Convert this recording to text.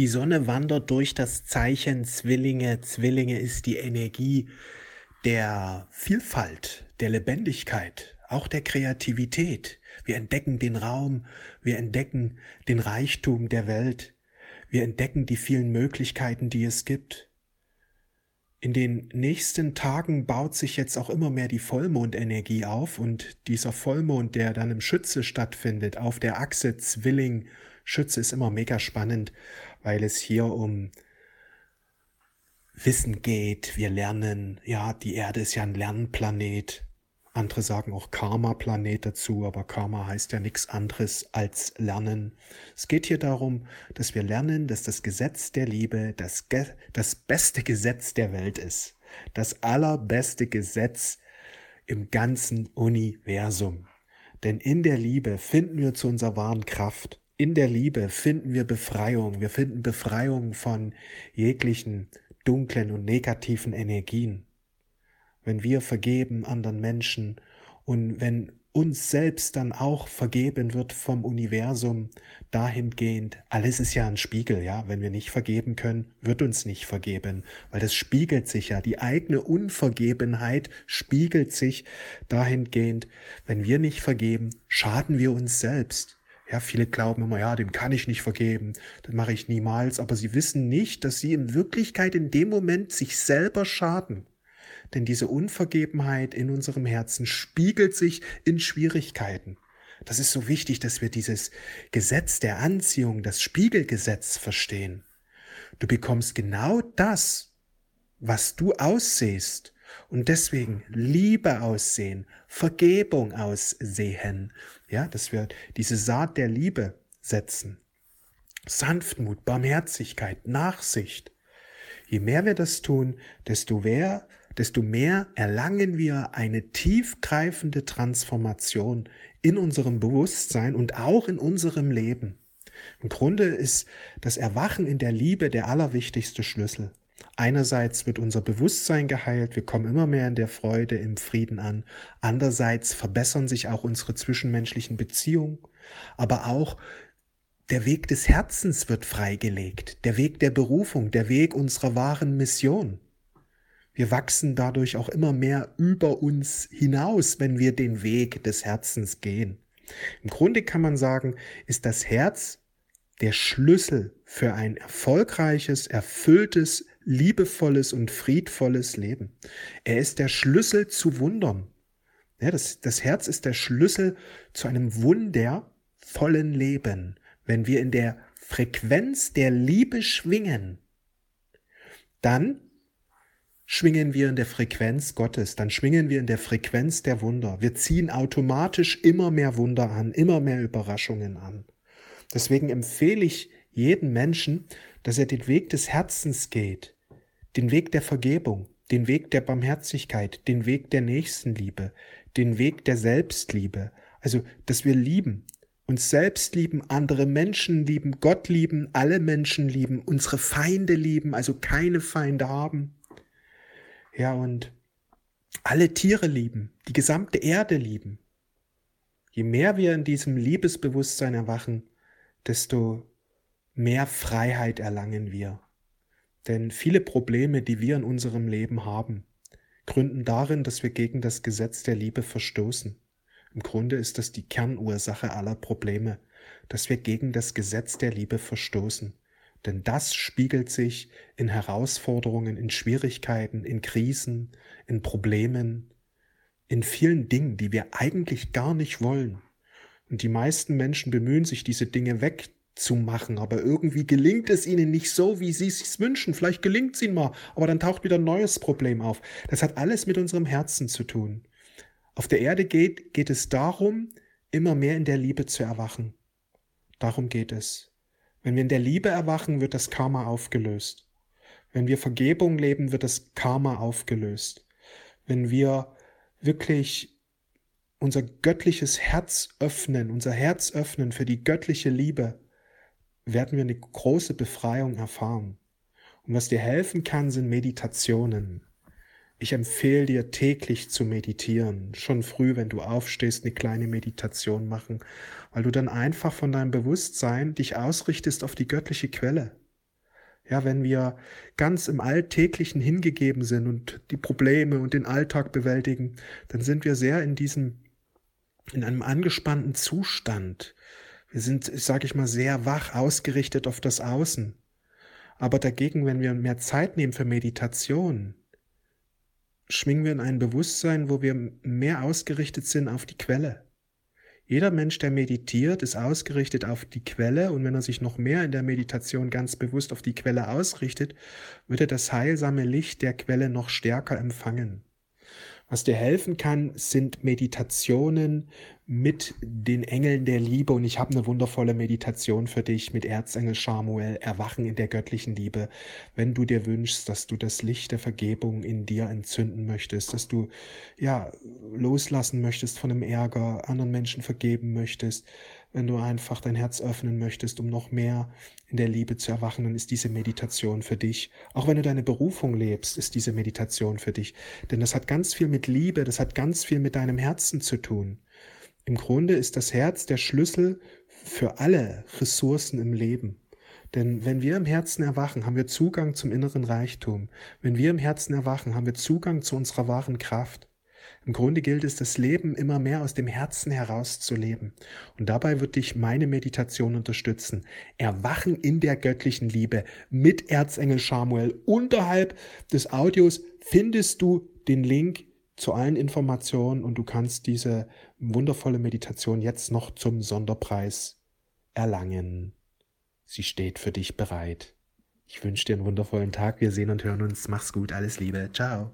Die Sonne wandert durch das Zeichen Zwillinge. Zwillinge ist die Energie der Vielfalt, der Lebendigkeit, auch der Kreativität. Wir entdecken den Raum, wir entdecken den Reichtum der Welt, wir entdecken die vielen Möglichkeiten, die es gibt. In den nächsten Tagen baut sich jetzt auch immer mehr die Vollmondenergie auf und dieser Vollmond, der dann im Schütze stattfindet, auf der Achse Zwilling Schütze ist immer mega spannend, weil es hier um Wissen geht, wir lernen, ja, die Erde ist ja ein Lernplanet. Andere sagen auch Karma-Planet dazu, aber Karma heißt ja nichts anderes als Lernen. Es geht hier darum, dass wir lernen, dass das Gesetz der Liebe das, Ge das beste Gesetz der Welt ist. Das allerbeste Gesetz im ganzen Universum. Denn in der Liebe finden wir zu unserer wahren Kraft. In der Liebe finden wir Befreiung. Wir finden Befreiung von jeglichen dunklen und negativen Energien wenn wir vergeben anderen Menschen und wenn uns selbst dann auch vergeben wird vom Universum dahingehend, alles ist ja ein Spiegel, ja, wenn wir nicht vergeben können, wird uns nicht vergeben, weil das spiegelt sich ja, die eigene Unvergebenheit spiegelt sich dahingehend, wenn wir nicht vergeben, schaden wir uns selbst. Ja, viele glauben immer, ja, dem kann ich nicht vergeben, das mache ich niemals, aber sie wissen nicht, dass sie in Wirklichkeit in dem Moment sich selber schaden denn diese Unvergebenheit in unserem Herzen spiegelt sich in Schwierigkeiten. Das ist so wichtig, dass wir dieses Gesetz der Anziehung, das Spiegelgesetz verstehen. Du bekommst genau das, was du aussehst. Und deswegen Liebe aussehen, Vergebung aussehen. Ja, dass wir diese Saat der Liebe setzen. Sanftmut, Barmherzigkeit, Nachsicht. Je mehr wir das tun, desto mehr desto mehr erlangen wir eine tiefgreifende Transformation in unserem Bewusstsein und auch in unserem Leben. Im Grunde ist das Erwachen in der Liebe der allerwichtigste Schlüssel. Einerseits wird unser Bewusstsein geheilt, wir kommen immer mehr in der Freude, im Frieden an. Andererseits verbessern sich auch unsere zwischenmenschlichen Beziehungen, aber auch der Weg des Herzens wird freigelegt, der Weg der Berufung, der Weg unserer wahren Mission. Wir wachsen dadurch auch immer mehr über uns hinaus, wenn wir den Weg des Herzens gehen. Im Grunde kann man sagen, ist das Herz der Schlüssel für ein erfolgreiches, erfülltes, liebevolles und friedvolles Leben. Er ist der Schlüssel zu Wundern. Ja, das, das Herz ist der Schlüssel zu einem wundervollen Leben. Wenn wir in der Frequenz der Liebe schwingen, dann schwingen wir in der Frequenz Gottes, dann schwingen wir in der Frequenz der Wunder. Wir ziehen automatisch immer mehr Wunder an, immer mehr Überraschungen an. Deswegen empfehle ich jeden Menschen, dass er den Weg des Herzens geht, den Weg der Vergebung, den Weg der Barmherzigkeit, den Weg der Nächstenliebe, den Weg der Selbstliebe. Also, dass wir lieben, uns selbst lieben, andere Menschen lieben, Gott lieben, alle Menschen lieben, unsere Feinde lieben, also keine Feinde haben ja, und alle Tiere lieben, die gesamte Erde lieben. Je mehr wir in diesem Liebesbewusstsein erwachen, desto mehr Freiheit erlangen wir. Denn viele Probleme, die wir in unserem Leben haben, gründen darin, dass wir gegen das Gesetz der Liebe verstoßen. Im Grunde ist das die Kernursache aller Probleme, dass wir gegen das Gesetz der Liebe verstoßen. Denn das spiegelt sich in Herausforderungen, in Schwierigkeiten, in Krisen, in Problemen, in vielen Dingen, die wir eigentlich gar nicht wollen. Und die meisten Menschen bemühen sich, diese Dinge wegzumachen, aber irgendwie gelingt es ihnen nicht so, wie sie es sich wünschen. Vielleicht gelingt es ihnen mal, aber dann taucht wieder ein neues Problem auf. Das hat alles mit unserem Herzen zu tun. Auf der Erde geht, geht es darum, immer mehr in der Liebe zu erwachen. Darum geht es. Wenn wir in der Liebe erwachen, wird das Karma aufgelöst. Wenn wir Vergebung leben, wird das Karma aufgelöst. Wenn wir wirklich unser göttliches Herz öffnen, unser Herz öffnen für die göttliche Liebe, werden wir eine große Befreiung erfahren. Und was dir helfen kann, sind Meditationen. Ich empfehle dir täglich zu meditieren, schon früh, wenn du aufstehst, eine kleine Meditation machen, weil du dann einfach von deinem Bewusstsein dich ausrichtest auf die göttliche Quelle. Ja, wenn wir ganz im Alltäglichen hingegeben sind und die Probleme und den Alltag bewältigen, dann sind wir sehr in diesem, in einem angespannten Zustand. Wir sind, sage ich mal, sehr wach ausgerichtet auf das Außen. Aber dagegen, wenn wir mehr Zeit nehmen für Meditation, schwingen wir in ein Bewusstsein, wo wir mehr ausgerichtet sind auf die Quelle. Jeder Mensch, der meditiert, ist ausgerichtet auf die Quelle und wenn er sich noch mehr in der Meditation ganz bewusst auf die Quelle ausrichtet, wird er das heilsame Licht der Quelle noch stärker empfangen. Was dir helfen kann, sind Meditationen mit den Engeln der Liebe. Und ich habe eine wundervolle Meditation für dich mit Erzengel Samuel, Erwachen in der göttlichen Liebe. Wenn du dir wünschst, dass du das Licht der Vergebung in dir entzünden möchtest, dass du ja loslassen möchtest von dem Ärger, anderen Menschen vergeben möchtest, wenn du einfach dein Herz öffnen möchtest, um noch mehr in der Liebe zu erwachen, dann ist diese Meditation für dich. Auch wenn du deine Berufung lebst, ist diese Meditation für dich. Denn das hat ganz viel mit Liebe, das hat ganz viel mit deinem Herzen zu tun. Im Grunde ist das Herz der Schlüssel für alle Ressourcen im Leben. Denn wenn wir im Herzen erwachen, haben wir Zugang zum inneren Reichtum. Wenn wir im Herzen erwachen, haben wir Zugang zu unserer wahren Kraft. Im Grunde gilt es, das Leben immer mehr aus dem Herzen heraus zu leben. Und dabei wird dich meine Meditation unterstützen. Erwachen in der göttlichen Liebe mit Erzengel Samuel. Unterhalb des Audios findest du den Link zu allen Informationen und du kannst diese wundervolle Meditation jetzt noch zum Sonderpreis erlangen. Sie steht für dich bereit. Ich wünsche dir einen wundervollen Tag. Wir sehen und hören uns. Mach's gut. Alles Liebe. Ciao.